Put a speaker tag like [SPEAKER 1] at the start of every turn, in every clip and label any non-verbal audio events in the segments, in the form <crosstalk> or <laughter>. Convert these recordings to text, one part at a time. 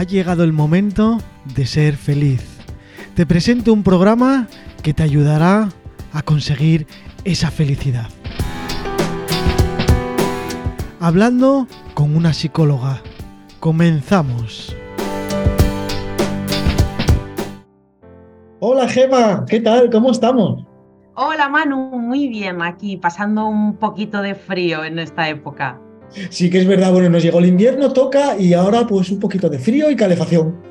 [SPEAKER 1] ha llegado el momento de ser feliz. Te presento un programa que te ayudará a conseguir esa felicidad. Hablando con una psicóloga. Comenzamos. Hola Gema, ¿qué tal? ¿Cómo estamos?
[SPEAKER 2] Hola Manu, muy bien aquí, pasando un poquito de frío en esta época.
[SPEAKER 1] Sí que es verdad, bueno, nos llegó el invierno, toca y ahora pues un poquito de frío y calefacción.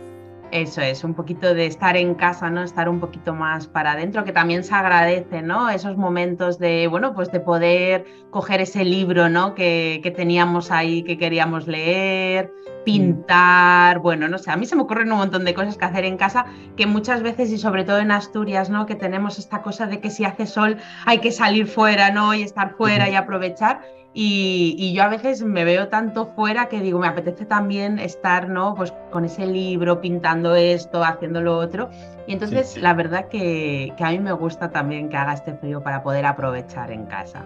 [SPEAKER 2] Eso es, un poquito de estar en casa, ¿no? Estar un poquito más para adentro, que también se agradece, ¿no? Esos momentos de, bueno, pues de poder coger ese libro, ¿no? Que, que teníamos ahí, que queríamos leer, pintar, bueno, no sé, a mí se me ocurren un montón de cosas que hacer en casa que muchas veces y sobre todo en Asturias, ¿no? Que tenemos esta cosa de que si hace sol hay que salir fuera, ¿no? Y estar fuera y aprovechar. Y, yo a veces me veo tanto fuera que digo, me apetece también estar, ¿no? Pues con ese libro, pintando esto, haciendo lo otro. Y entonces la verdad que, que a mí me gusta también que haga este frío para poder aprovechar en casa.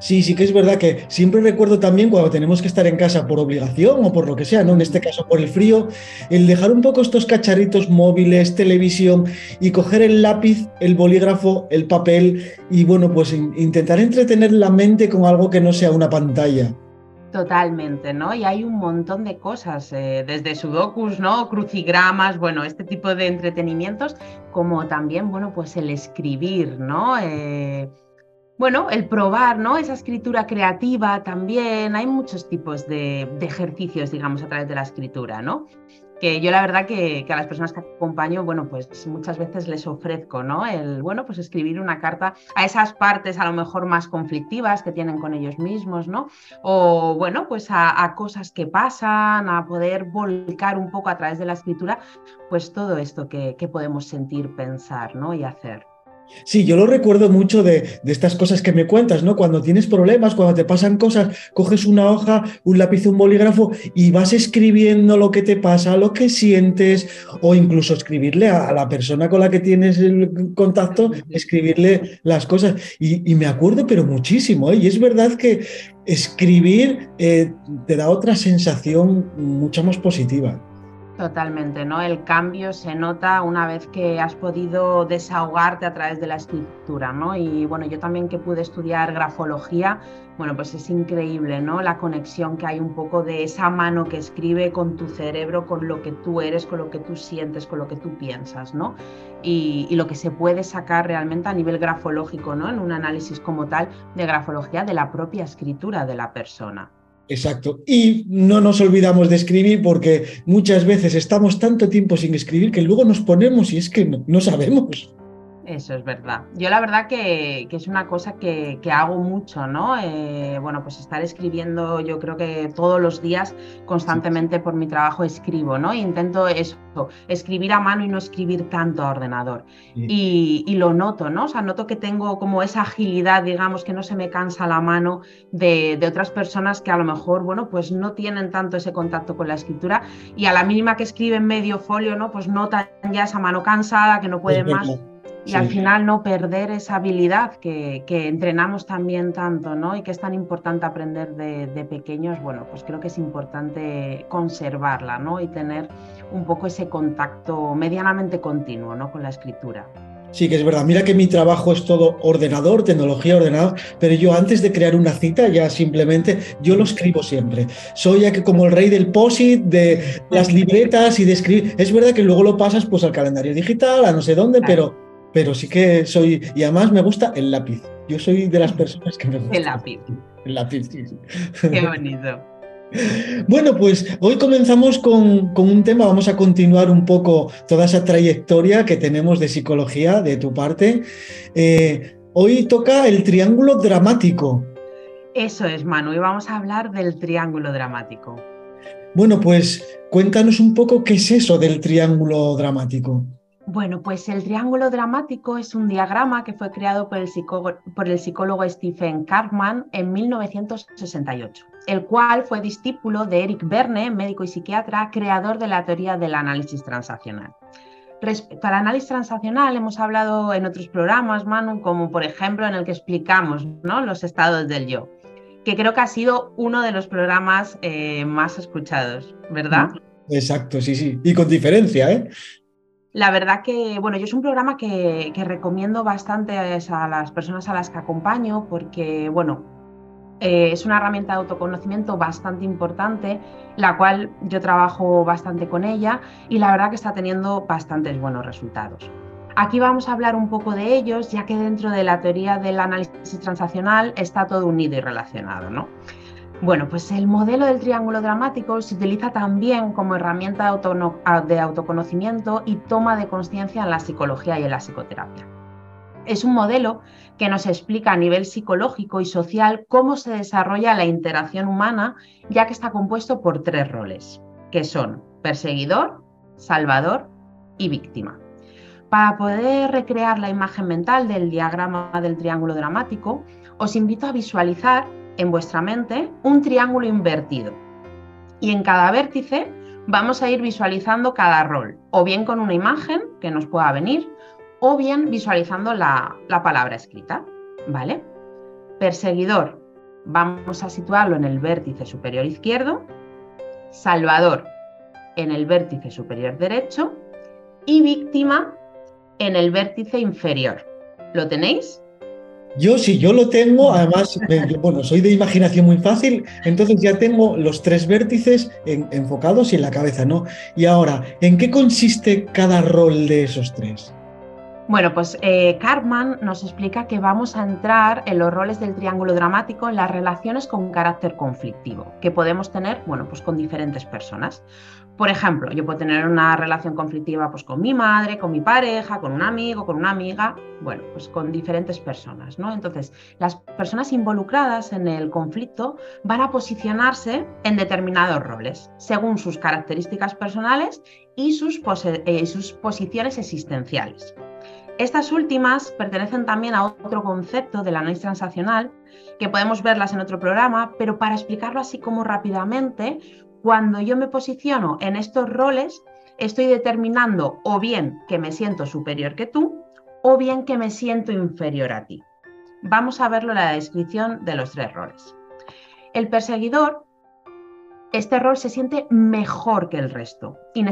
[SPEAKER 1] Sí, sí que es verdad que siempre recuerdo también cuando tenemos que estar en casa por obligación o por lo que sea, ¿no? En este caso por el frío, el dejar un poco estos cacharritos móviles, televisión y coger el lápiz, el bolígrafo, el papel y bueno, pues intentar entretener la mente con algo que no sea una pantalla.
[SPEAKER 2] Totalmente, ¿no? Y hay un montón de cosas, eh, desde sudokus, ¿no? Crucigramas, bueno, este tipo de entretenimientos, como también, bueno, pues el escribir, ¿no? Eh, bueno, el probar, ¿no? Esa escritura creativa también. Hay muchos tipos de, ejercicios, digamos, a través de la escritura, ¿no? Que yo la verdad que, a las personas que acompaño, bueno, pues muchas veces les ofrezco, ¿no? El, bueno, pues escribir una carta a esas partes a lo mejor más conflictivas que tienen con ellos mismos, ¿no? O, bueno, pues a, cosas que pasan, a poder volcar un poco a través de la escritura, pues todo esto que, que podemos sentir, pensar, ¿no? Y hacer.
[SPEAKER 1] Sí, yo lo recuerdo mucho de, estas cosas que me cuentas, ¿no? Cuando tienes problemas, cuando te pasan cosas, coges una hoja, un lápiz, un bolígrafo y vas escribiendo lo que te pasa, lo que sientes, o incluso escribirle a, la persona con la que tienes el contacto, escribirle las cosas. Y, me acuerdo, pero muchísimo, ¿eh? Y es verdad que escribir eh, te da otra sensación mucho más positiva.
[SPEAKER 2] Totalmente, ¿no? El cambio se nota una vez que has podido desahogarte a través de la escritura, ¿no? Y bueno, yo también que pude estudiar grafología, bueno, pues es increíble, ¿no? La conexión que hay un poco de esa mano que escribe con tu cerebro, con lo que tú eres, con lo que tú sientes, con lo que tú piensas, ¿no? Y, lo que se puede sacar realmente a nivel grafológico, ¿no? En un análisis como tal de grafología de la propia escritura de la persona.
[SPEAKER 1] Exacto. Y no nos olvidamos de escribir porque muchas veces estamos tanto tiempo sin escribir que luego nos ponemos y es que no, sabemos.
[SPEAKER 2] Eso es verdad. Yo la verdad que, es una cosa que, hago mucho, ¿no? Eh, bueno, pues estar escribiendo, yo creo que todos los días, constantemente por mi trabajo escribo, ¿no? Intento eso, escribir a mano y no escribir tanto a ordenador. Y, lo noto, ¿no? O sea, noto que tengo como esa agilidad, digamos, que no se me cansa la mano de, de otras personas que a lo mejor, bueno, pues no tienen tanto ese contacto con la escritura y a la mínima que escriben medio folio, ¿no? Pues notan ya esa mano cansada, que no pueden más y al final no perder esa habilidad que, entrenamos también tanto, ¿no? Y que es tan importante aprender de, pequeños, bueno, pues creo que es importante conservarla, ¿no? Y tener un poco ese contacto medianamente continuo, ¿no? Con la escritura.
[SPEAKER 1] Sí, que es verdad. Mira que mi trabajo es todo ordenador, tecnología ordenada, pero yo antes de crear una cita ya simplemente yo lo escribo siempre. Soy ya que como el rey del POSIT, de las libretas y de escribir. Es verdad que luego lo pasas pues al calendario digital, a no sé dónde, pero pero sí que soy, y además me gusta el lápiz. Yo soy de las personas que me gusta.
[SPEAKER 2] El lápiz.
[SPEAKER 1] El lápiz, sí.
[SPEAKER 2] Qué bonito. <laughs>
[SPEAKER 1] Bueno, pues hoy comenzamos con, un tema, vamos a continuar un poco toda esa trayectoria que tenemos de psicología de tu parte. Eh, hoy toca el triángulo dramático.
[SPEAKER 2] Eso es, Manu, y vamos a hablar del triángulo dramático.
[SPEAKER 1] Bueno, pues cuéntanos un poco qué es eso del triángulo dramático.
[SPEAKER 2] Bueno, pues el triángulo dramático es un diagrama que fue creado por el, psicólogo, Stephen Karpman en 1968, el cual fue discípulo de Eric Berne, médico y psiquiatra, creador de la teoría del análisis transaccional. Respecto al análisis transaccional, hemos hablado en otros programas, Manu, como por ejemplo en el que explicamos ¿no? los estados del yo, que creo que ha sido uno de los programas eh, más escuchados, ¿verdad?
[SPEAKER 1] Exacto, sí, sí. Y con diferencia, ¿eh?
[SPEAKER 2] La verdad que, bueno, yo es un programa que, recomiendo bastante a las personas a las que acompaño porque, bueno, eh, es una herramienta de autoconocimiento bastante importante, la cual yo trabajo bastante con ella y la verdad que está teniendo bastantes buenos resultados. Aquí vamos a hablar un poco de ellos, ya que dentro de la teoría del análisis transaccional está todo unido y relacionado, ¿no? Bueno, pues el modelo del triángulo dramático se utiliza también como herramienta de, autoconocimiento y toma de conciencia en la psicología y en la psicoterapia. Es un modelo que nos explica a nivel psicológico y social cómo se desarrolla la interacción humana, ya que está compuesto por tres roles, que son perseguidor, salvador y víctima. Para poder recrear la imagen mental del diagrama del triángulo dramático, os invito a visualizar en vuestra mente un triángulo invertido. Y en cada vértice vamos a ir visualizando cada rol, o bien con una imagen que nos pueda venir, o bien visualizando la, la palabra escrita. ¿Vale? Perseguidor, vamos a situarlo en el vértice superior izquierdo. Salvador, en el vértice superior derecho. Y víctima, en el vértice inferior. ¿Lo tenéis?
[SPEAKER 1] Yo sí, yo lo tengo, además, bueno, soy de imaginación muy fácil, entonces ya tengo los tres vértices enfocados y en la cabeza, ¿no? Y ahora, ¿en qué consiste cada rol de esos tres?
[SPEAKER 2] Bueno, pues eh, Cartman nos explica que vamos a entrar en los roles del triángulo dramático en las relaciones con carácter conflictivo que podemos tener, bueno, pues con diferentes personas. Por ejemplo, yo puedo tener una relación conflictiva pues, con mi madre, con mi pareja, con un amigo, con una amiga, bueno, pues con diferentes personas, ¿no? Entonces, las personas involucradas en el conflicto van a posicionarse en determinados roles, según sus características personales y sus, eh, posiciones existenciales. Estas últimas pertenecen también a otro concepto de la análisis transaccional, que podemos verlas en otro programa, pero para explicarlo así como rápidamente, cuando yo me posiciono en estos roles, estoy determinando o bien que me siento superior que tú o bien que me siento inferior a ti. Vamos a verlo en la descripción de los tres roles. El perseguidor, este rol se siente mejor que el resto y,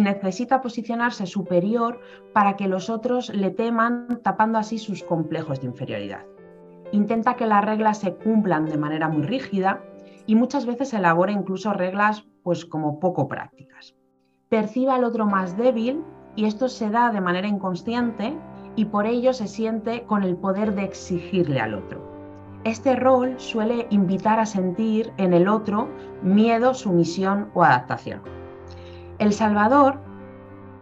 [SPEAKER 2] necesita posicionarse superior para que los otros le teman, tapando así sus complejos de inferioridad. Intenta que las reglas se cumplan de manera muy rígida y muchas veces elabora incluso reglas pues como poco prácticas. Percibe al otro más débil y esto se da de manera inconsciente y por ello se siente con el poder de exigirle al otro. Este rol suele invitar a sentir en el otro miedo, sumisión o adaptación. El Salvador,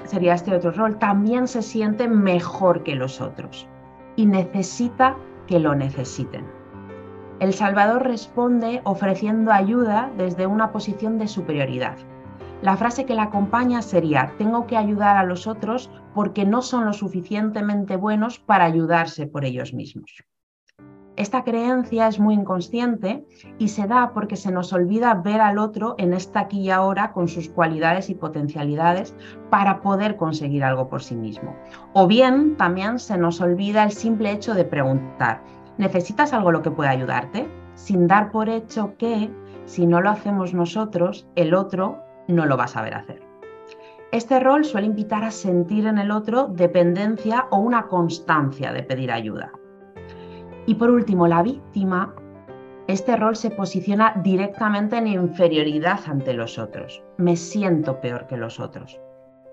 [SPEAKER 2] sería este otro rol, también se siente mejor que los otros y necesita que lo necesiten. El Salvador responde ofreciendo ayuda desde una posición de superioridad. La frase que la acompaña sería, tengo que ayudar a los otros porque no son lo suficientemente buenos para ayudarse por ellos mismos. Esta creencia es muy inconsciente y se da porque se nos olvida ver al otro en esta aquí y ahora con sus cualidades y potencialidades para poder conseguir algo por sí mismo. O bien también se nos olvida el simple hecho de preguntar, ¿Necesitas algo lo que pueda ayudarte? Sin dar por hecho que si no lo hacemos nosotros, el otro no lo va a saber hacer. Este rol suele invitar a sentir en el otro dependencia o una constancia de pedir ayuda. Y por último, la víctima, este rol se posiciona directamente en inferioridad ante los otros. Me siento peor que los otros.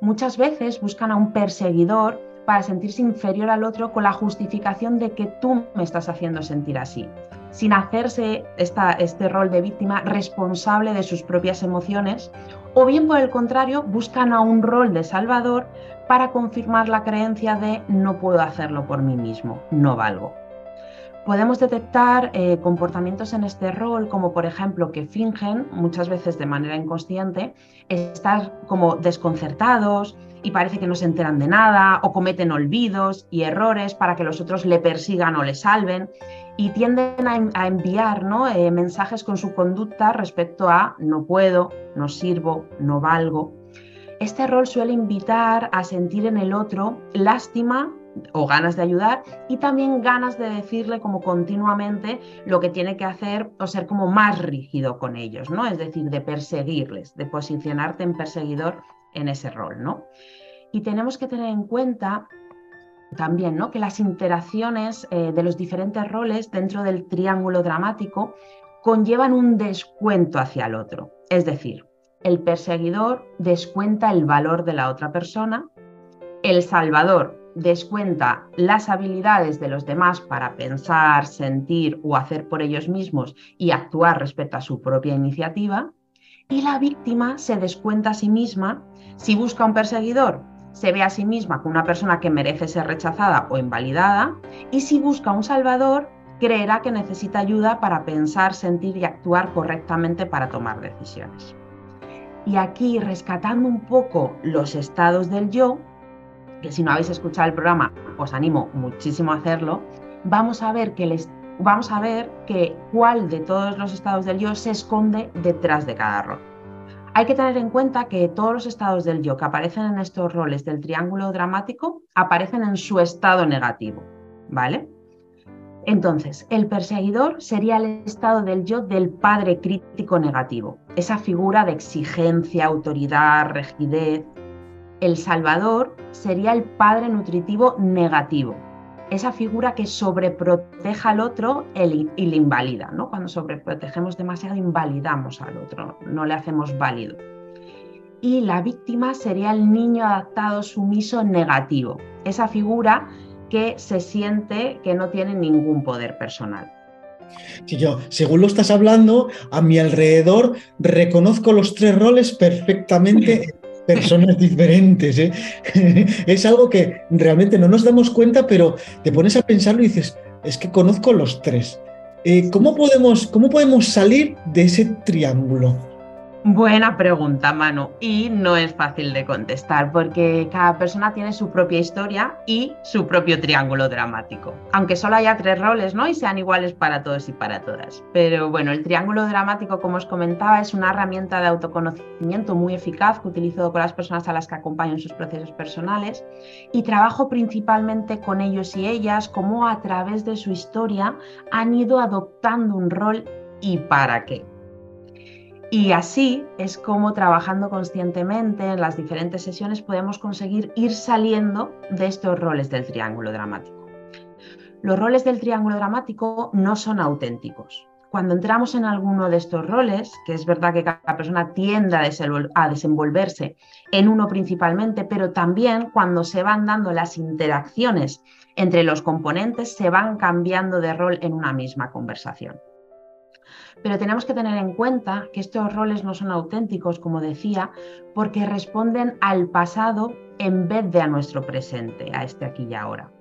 [SPEAKER 2] Muchas veces buscan a un perseguidor para sentirse inferior al otro con la justificación de que tú me estás haciendo sentir así, sin hacerse este rol de víctima responsable de sus propias emociones, o bien por el contrario, buscan a un rol de salvador para confirmar la creencia de no puedo hacerlo por mí mismo, no valgo. Podemos detectar eh, comportamientos en este rol, como por ejemplo que fingen, muchas veces de manera inconsciente, estar como desconcertados, y parece que no se enteran de nada o cometen olvidos y errores para que los otros le persigan o le salven y tienden a, enviar ¿no? Eh, mensajes con su conducta respecto a no puedo, no sirvo, no valgo. Este rol suele invitar a sentir en el otro lástima o ganas de ayudar y también ganas de decirle como continuamente lo que tiene que hacer o ser como más rígido con ellos, ¿no? Es decir, de perseguirles, de posicionarte en perseguidor en ese rol, ¿no? Y tenemos que tener en cuenta también ¿no? que las interacciones eh, de los diferentes roles dentro del triángulo dramático conllevan un descuento hacia el otro. Es decir, el perseguidor descuenta el valor de la otra persona, el salvador descuenta las habilidades de los demás para pensar, sentir o hacer por ellos mismos y actuar respecto a su propia iniciativa, y la víctima se descuenta a sí misma si busca un perseguidor se ve a sí misma como una persona que merece ser rechazada o invalidada y si busca un salvador, creerá que necesita ayuda para pensar, sentir y actuar correctamente para tomar decisiones. Y aquí, rescatando un poco los estados del yo, que si no habéis escuchado el programa, os animo muchísimo a hacerlo, vamos a ver que les, vamos a ver que cuál de todos los estados del yo se esconde detrás de cada rol. Hay que tener en cuenta que todos los estados del yo que aparecen en estos roles del triángulo dramático aparecen en su estado negativo, ¿vale? Entonces, el perseguidor sería el estado del yo del padre crítico negativo, esa figura de exigencia, autoridad, rigidez. El salvador sería el padre nutritivo negativo, esa figura que sobreproteja al otro y le invalida. ¿no? Cuando sobreprotegemos demasiado, invalidamos al otro, no le hacemos válido. Y la víctima sería el niño adaptado sumiso negativo, esa figura que se siente que no tiene ningún poder personal.
[SPEAKER 1] Si yo, según lo estás hablando, a mi alrededor reconozco los tres roles perfectamente <laughs> personas <laughs> diferentes. ¿eh? <laughs> es algo que realmente no nos damos cuenta, pero te pones a pensarlo y dices, es que conozco los tres. Eh, ¿cómo, podemos, ¿Cómo podemos salir de ese triángulo?
[SPEAKER 2] Buena pregunta, Manu, y no es fácil de contestar porque cada persona tiene su propia historia y su propio triángulo dramático, aunque solo haya tres roles, ¿no? Y sean iguales para todos y para todas. Pero bueno, el triángulo dramático, como os comentaba, es una herramienta de autoconocimiento muy eficaz que utilizo con las personas a las que acompaño en sus procesos personales y trabajo principalmente con ellos y ellas, cómo a través de su historia han ido adoptando un rol y para qué. Y así es como trabajando conscientemente en las diferentes sesiones podemos conseguir ir saliendo de estos roles del triángulo dramático. Los roles del triángulo dramático no son auténticos. Cuando entramos en alguno de estos roles, que es verdad que cada persona tiende a desenvolverse en uno principalmente, pero también cuando se van dando las interacciones entre los componentes, se van cambiando de rol en una misma conversación. Pero tenemos que tener en cuenta que estos roles no son auténticos, como decía, porque responden al pasado en vez de a nuestro presente, a este aquí y ahora.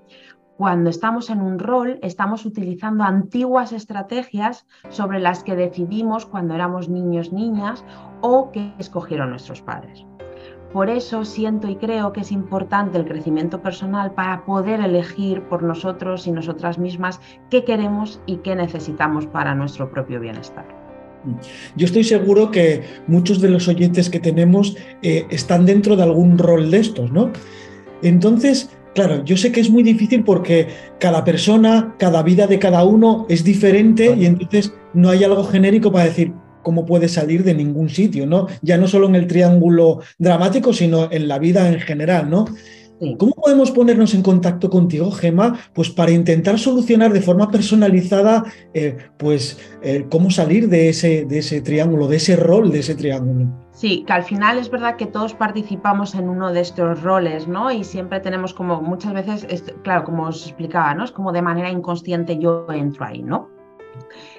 [SPEAKER 2] Cuando estamos en un rol, estamos utilizando antiguas estrategias sobre las que decidimos cuando éramos niños, niñas o que escogieron nuestros padres. Por eso siento y creo que es importante el crecimiento personal para poder elegir por nosotros y nosotras mismas qué queremos y qué necesitamos para nuestro propio bienestar.
[SPEAKER 1] Yo estoy seguro que muchos de los oyentes que tenemos eh, están dentro de algún rol de estos, ¿no? Entonces, claro, yo sé que es muy difícil porque cada persona, cada vida de cada uno es diferente y entonces no hay algo genérico para decir, cómo puede salir de ningún sitio, ¿no? Ya no solo en el triángulo dramático, sino en la vida en general, ¿no? ¿Cómo podemos ponernos en contacto contigo, Gema? Pues para intentar solucionar de forma personalizada, eh, pues, eh, cómo salir de ese, de ese triángulo, de ese rol de ese triángulo.
[SPEAKER 2] Sí, que al final es verdad que todos participamos en uno de estos roles, ¿no? Y siempre tenemos como, muchas veces, claro, como os explicaba, ¿no? Es como de manera inconsciente yo entro ahí, ¿no?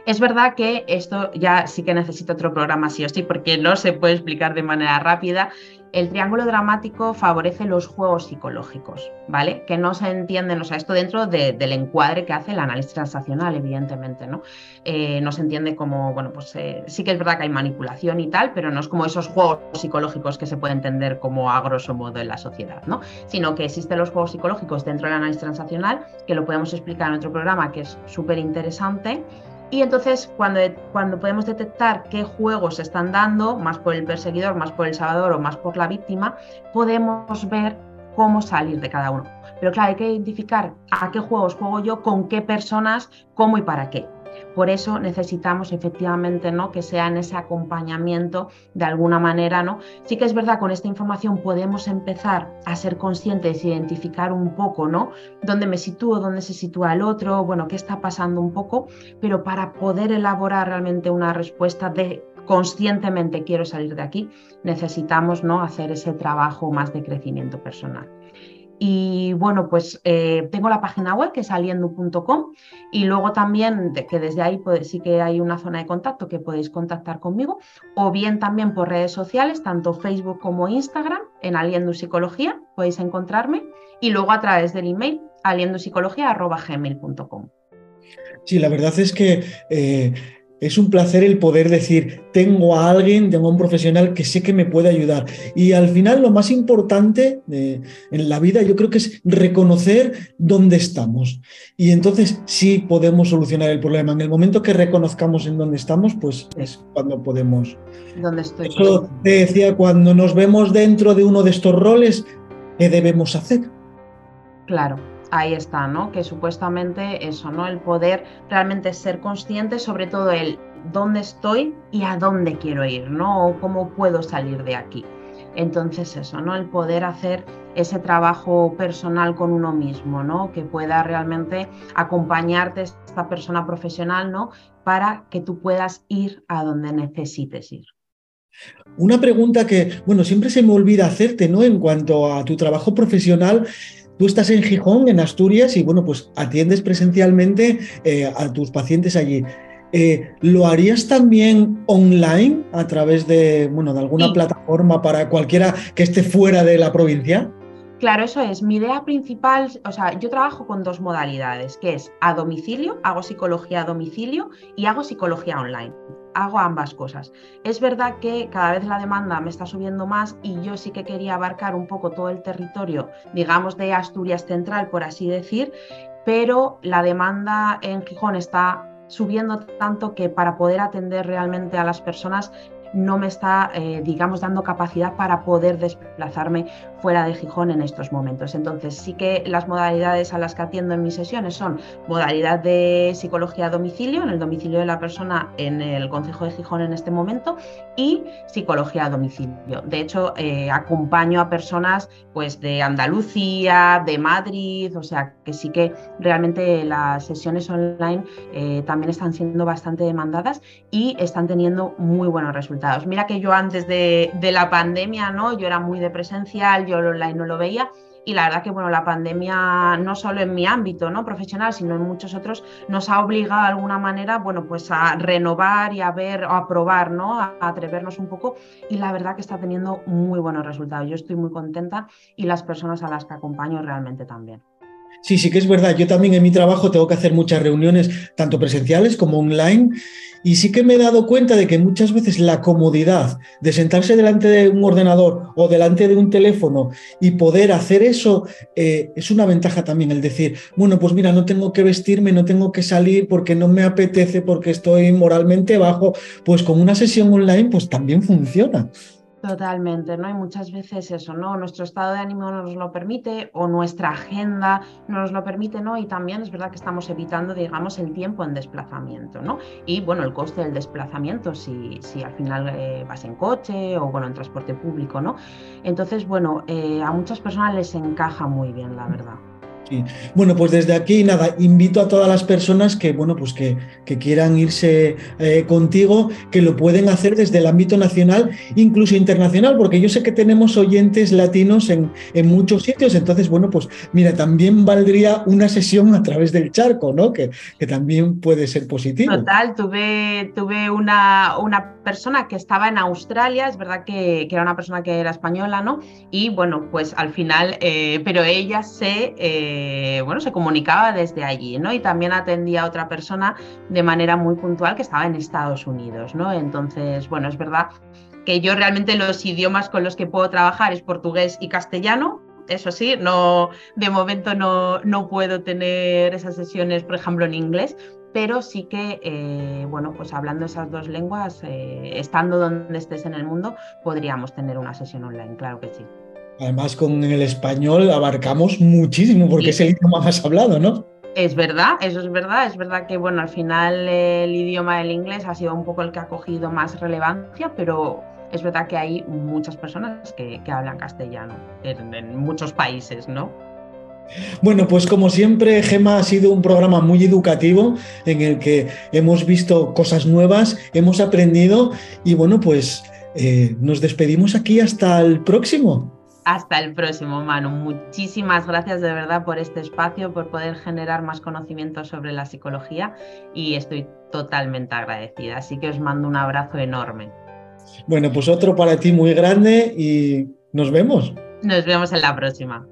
[SPEAKER 2] Es verdad que esto ya sí que necesita otro programa sí o sí, porque no se puede explicar de manera rápida. El triángulo dramático favorece los juegos psicológicos, ¿vale? Que no se entienden, o sea, esto dentro del encuadre que hace el análisis transaccional, evidentemente, ¿no? Eh, no se entiende como, bueno, pues eh, sí que es verdad que hay manipulación y tal, pero no es como esos juegos psicológicos que se puede entender como a grosso modo en la sociedad, ¿no? Sino que existen los juegos psicológicos dentro del análisis transaccional, que lo podemos explicar en otro programa que es súper interesante y entonces, cuando, cuando podemos detectar qué juegos se están dando, más por el perseguidor, más por el salvador o más por la víctima, podemos ver cómo salir de cada uno. Pero claro, hay que identificar a qué juegos juego yo, con qué personas, cómo y para qué. Por eso necesitamos efectivamente ¿no? que sea en ese acompañamiento de alguna manera. ¿no? Sí que es verdad, con esta información podemos empezar a ser conscientes, identificar un poco ¿no? dónde me sitúo, dónde se sitúa el otro, bueno, qué está pasando un poco, pero para poder elaborar realmente una respuesta de conscientemente quiero salir de aquí, necesitamos ¿no? hacer ese trabajo más de crecimiento personal. Y bueno, pues eh, tengo la página web que es aliendo.com y luego también que desde ahí sí que hay una zona de contacto que podéis contactar conmigo o bien también por redes sociales, tanto Facebook como Instagram, en Aliendo Psicología, podéis encontrarme y luego a través del email aliendopsicología.gmail.com.
[SPEAKER 1] Sí, la verdad es que eh, es un placer el poder decir, tengo a alguien, tengo a un profesional que sé que me puede ayudar. Y al final lo más importante eh, en la vida yo creo que es reconocer dónde estamos. Y entonces sí podemos solucionar el problema. En el momento que reconozcamos en dónde estamos, pues es cuando podemos.
[SPEAKER 2] ¿Dónde estoy?
[SPEAKER 1] Eso te decía, cuando nos vemos dentro de uno de estos roles, ¿qué debemos hacer?
[SPEAKER 2] Claro, ahí está, ¿no? Que supuestamente eso, ¿no? El poder realmente ser consciente, sobre todo el dónde estoy y a dónde quiero ir, ¿no? O cómo puedo salir de aquí. Entonces eso, ¿no? El poder hacer ese trabajo personal con uno mismo, ¿no? Que pueda realmente acompañarte esta persona profesional, ¿no? Para que tú puedas ir a donde necesites ir.
[SPEAKER 1] Una pregunta que, bueno, siempre se me olvida hacerte, ¿no? En cuanto a tu trabajo profesional, Tú estás en Gijón, en Asturias, y bueno, pues atiendes presencialmente eh, a tus pacientes allí. Eh, ¿Lo harías también online a través de, bueno, de alguna plataforma para cualquiera que esté fuera de la provincia?
[SPEAKER 2] Claro, eso es. Mi idea principal, o sea, yo trabajo con dos modalidades, que es a domicilio, hago psicología a domicilio y hago psicología online hago ambas cosas. Es verdad que cada vez la demanda me está subiendo más y yo sí que quería abarcar un poco todo el territorio, digamos, de Asturias Central, por así decir, pero la demanda en Gijón está subiendo tanto que para poder atender realmente a las personas no me está, eh, digamos, dando capacidad para poder desplazarme fuera de Gijón en estos momentos. Entonces, sí que las modalidades a las que atiendo en mis sesiones son modalidad de psicología a domicilio, en el domicilio de la persona en el Consejo de Gijón en este momento, y psicología a domicilio. De hecho, eh, acompaño a personas pues, de Andalucía, de Madrid, o sea, que sí que realmente las sesiones online eh, también están siendo bastante demandadas y están teniendo muy buenos resultados. Mira que yo antes de, la pandemia, ¿no? Yo era muy de presencial, yo online no lo veía. Y la verdad que bueno, la pandemia no solo en mi ámbito ¿no? profesional, sino en muchos otros, nos ha obligado de alguna manera bueno, pues a renovar y a ver o a probar, ¿no? a atrevernos un poco. Y la verdad que está teniendo muy buenos resultados. Yo estoy muy contenta y las personas a las que acompaño realmente también.
[SPEAKER 1] Sí, sí que es verdad. Yo también en mi trabajo tengo que hacer muchas reuniones, tanto presenciales como online, y sí que me he dado cuenta de que muchas veces la comodidad de sentarse delante de un ordenador o delante de un teléfono y poder hacer eso eh, es una ventaja también. El decir, bueno, pues mira, no tengo que vestirme, no tengo que salir porque no me apetece, porque estoy moralmente bajo, pues con una sesión online pues también funciona.
[SPEAKER 2] Totalmente, ¿no? Y muchas veces eso, ¿no? Nuestro estado de ánimo no nos lo permite o nuestra agenda no nos lo permite, ¿no? Y también es verdad que estamos evitando, digamos, el tiempo en desplazamiento, ¿no? Y bueno, el coste del desplazamiento, si, si al final eh, vas en coche o, bueno, en transporte público, ¿no? Entonces, bueno, eh, a muchas personas les encaja muy bien, la verdad.
[SPEAKER 1] Bueno, pues desde aquí, nada, invito a todas las personas que, bueno, pues que, quieran irse eh, contigo, que lo pueden hacer desde el ámbito nacional, incluso internacional, porque yo sé que tenemos oyentes latinos en, muchos sitios, entonces, bueno, pues mira, también valdría una sesión a través del charco, ¿no? Que, que también puede ser positivo.
[SPEAKER 2] Total, tuve, tuve una, una persona que estaba en Australia, es verdad que, era una persona que era española, ¿no? Y bueno, pues al final, eh, pero ella se... Eh, bueno, se comunicaba desde allí, ¿no? Y también atendía a otra persona de manera muy puntual que estaba en Estados Unidos, ¿no? Entonces, bueno, es verdad que yo realmente los idiomas con los que puedo trabajar es portugués y castellano. Eso sí, no, de momento no, no puedo tener esas sesiones, por ejemplo, en inglés, pero sí que, eh, bueno, pues hablando esas dos lenguas, eh, estando donde estés en el mundo, podríamos tener una sesión online, claro que sí.
[SPEAKER 1] Además, con el español abarcamos muchísimo porque es el idioma más hablado, ¿no?
[SPEAKER 2] Es verdad, eso es verdad. Es verdad que, bueno, al final el idioma del inglés ha sido un poco el que ha cogido más relevancia, pero es verdad que hay muchas personas que, hablan castellano en, muchos países, ¿no?
[SPEAKER 1] Bueno, pues como siempre, Gema ha sido un programa muy educativo en el que hemos visto cosas nuevas, hemos aprendido y bueno, pues eh, nos despedimos aquí hasta el próximo.
[SPEAKER 2] Hasta el próximo, Manu. Muchísimas gracias de verdad por este espacio, por poder generar más conocimiento sobre la psicología y estoy totalmente agradecida. Así que os mando un abrazo enorme.
[SPEAKER 1] Bueno, pues otro para ti muy grande y nos vemos.
[SPEAKER 2] Nos vemos en la próxima.